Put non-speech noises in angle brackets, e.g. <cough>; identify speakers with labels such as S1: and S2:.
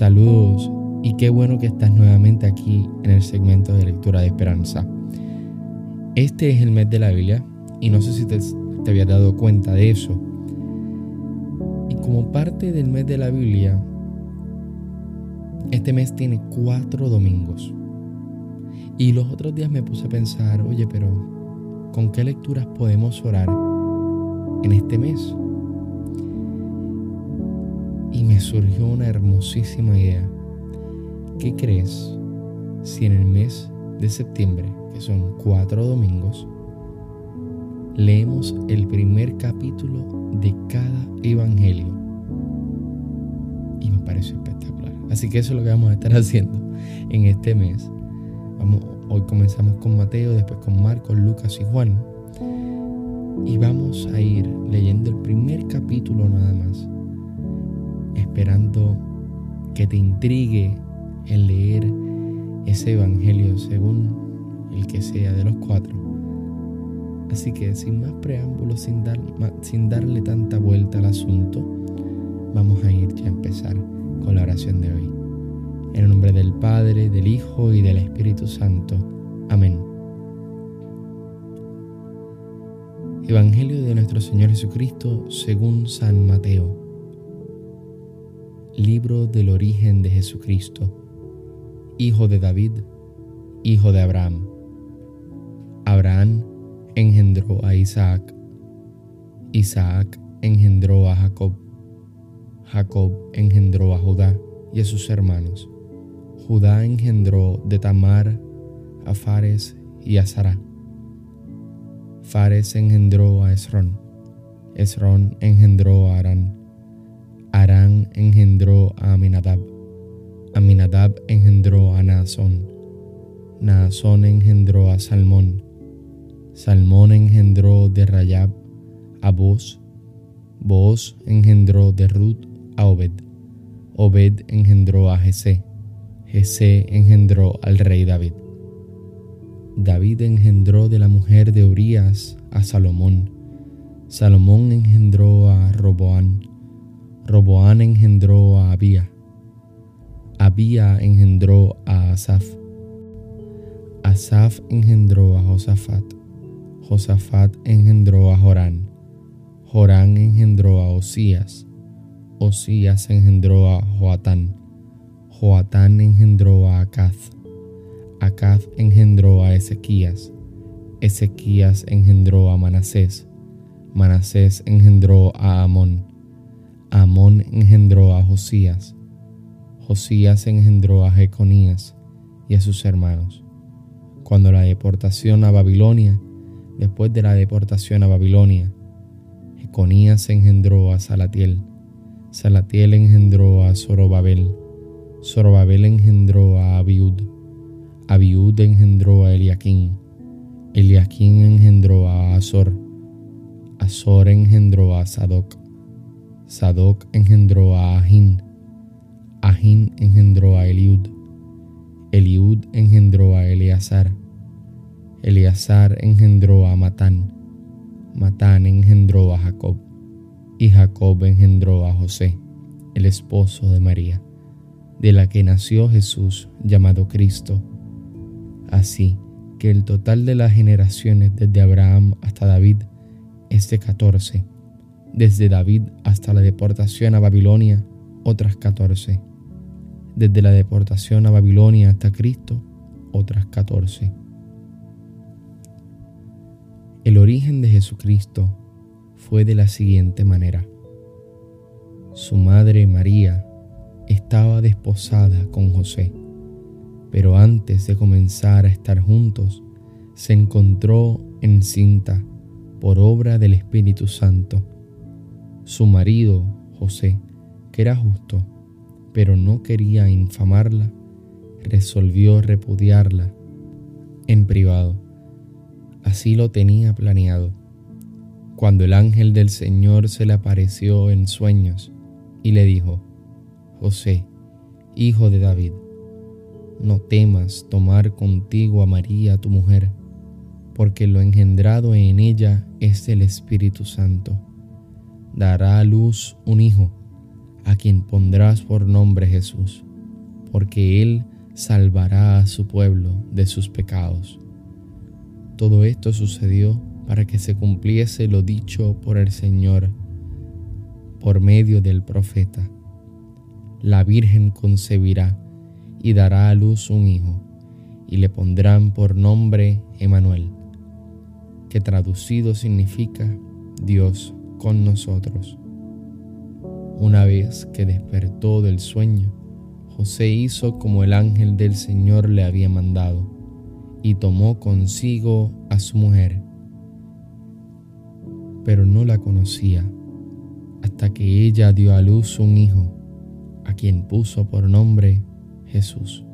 S1: Saludos y qué bueno que estás nuevamente aquí en el segmento de lectura de esperanza. Este es el mes de la Biblia y no sé si te, habías dado cuenta de eso. Y como parte del mes de la Biblia, este mes tiene cuatro domingos. Y los otros días me puse a pensar, oye, pero ¿con qué lecturas podemos orar en este mes? Surgió una hermosísima idea. ¿Qué crees si en el mes de septiembre, que son cuatro domingos, leemos el primer capítulo de cada evangelio? Y me pareció espectacular. Así que eso es lo que vamos a estar <laughs> haciendo en este mes. Vamos, hoy comenzamos con Mateo, después con Marcos, Lucas y Juan. Y vamos a ir leyendo el primer capítulo nada más esperando que te intrigue el leer ese evangelio según el que sea de los cuatro. Así que sin más preámbulos, sin, dar, sin darle tanta vuelta al asunto, vamos a ir ya a empezar con la oración de hoy. En el nombre del Padre, del Hijo y del Espíritu Santo. Amén. Evangelio de nuestro Señor Jesucristo según San Mateo Libro del origen de Jesucristo, hijo de David, hijo de Abraham. Abraham engendró a Isaac, Isaac engendró a Jacob, Jacob engendró a Judá y a sus hermanos. Judá engendró de Tamar a Fares y a Sara. Fares engendró a Esrón, Esrón engendró a Arán Arán engendró a Aminadab, Aminadab engendró a Naasón, Naasón engendró a Salmón, Salmón engendró de Rayab a Boz, Boz engendró de Ruth a Obed, Obed engendró a Jesé, Jesé engendró al rey David. David engendró de la mujer de Urías a Salomón, Salomón engendró a Roboán, Roboán engendró a Abía, Abía engendró a Asaf, Asaf engendró a Josafat, Josafat engendró a Jorán, Jorán engendró a Osías, Osías engendró a Joatán, Joatán engendró a Acaz, Acaz engendró a Ezequías, Ezequías engendró a Manasés, Manasés engendró a Amón, Amón engendró a Josías, Josías engendró a Jeconías y a sus hermanos. Cuando la deportación a Babilonia, después de la deportación a Babilonia, Jeconías engendró a Salatiel, Salatiel engendró a Zorobabel, Zorobabel engendró a Abiud, Abiud engendró a Eliaquín, Eliaquín engendró a Azor, Azor engendró a Sadoc, Sadoc engendró a Ahin, Ahin engendró a Eliud, Eliud engendró a Eleazar, Eleazar engendró a Matán, Matán engendró a Jacob, y Jacob engendró a José, el esposo de María, de la que nació Jesús llamado Cristo. Así que el total de las generaciones desde Abraham hasta David es de catorce desde David hasta la deportación a Babilonia, otras catorce. Desde la deportación a Babilonia hasta Cristo, otras catorce. El origen de Jesucristo fue de la siguiente manera. Su madre María estaba desposada con José, pero antes de comenzar a estar juntos, se encontró encinta por obra del Espíritu Santo su marido, José, que era justo, pero no quería infamarla, resolvió repudiarla en privado. Así lo tenía planeado. Cuando el ángel del Señor se le apareció en sueños y le dijo, José, hijo de David, no temas tomar contigo a María tu mujer, porque lo engendrado en ella es el Espíritu Santo dará a luz un hijo, a quien pondrás por nombre Jesús, porque Él salvará a su pueblo de sus pecados. Todo esto sucedió para que se cumpliese lo dicho por el Señor por medio del profeta. La Virgen concebirá y dará a luz un hijo, y le pondrán por nombre Emanuel, que traducido significa Dios con nosotros. Una vez que despertó del sueño, José hizo como el ángel del Señor le había mandado, y tomó consigo a su mujer, pero no la conocía hasta que ella dio a luz un hijo, a quien puso por nombre Jesús.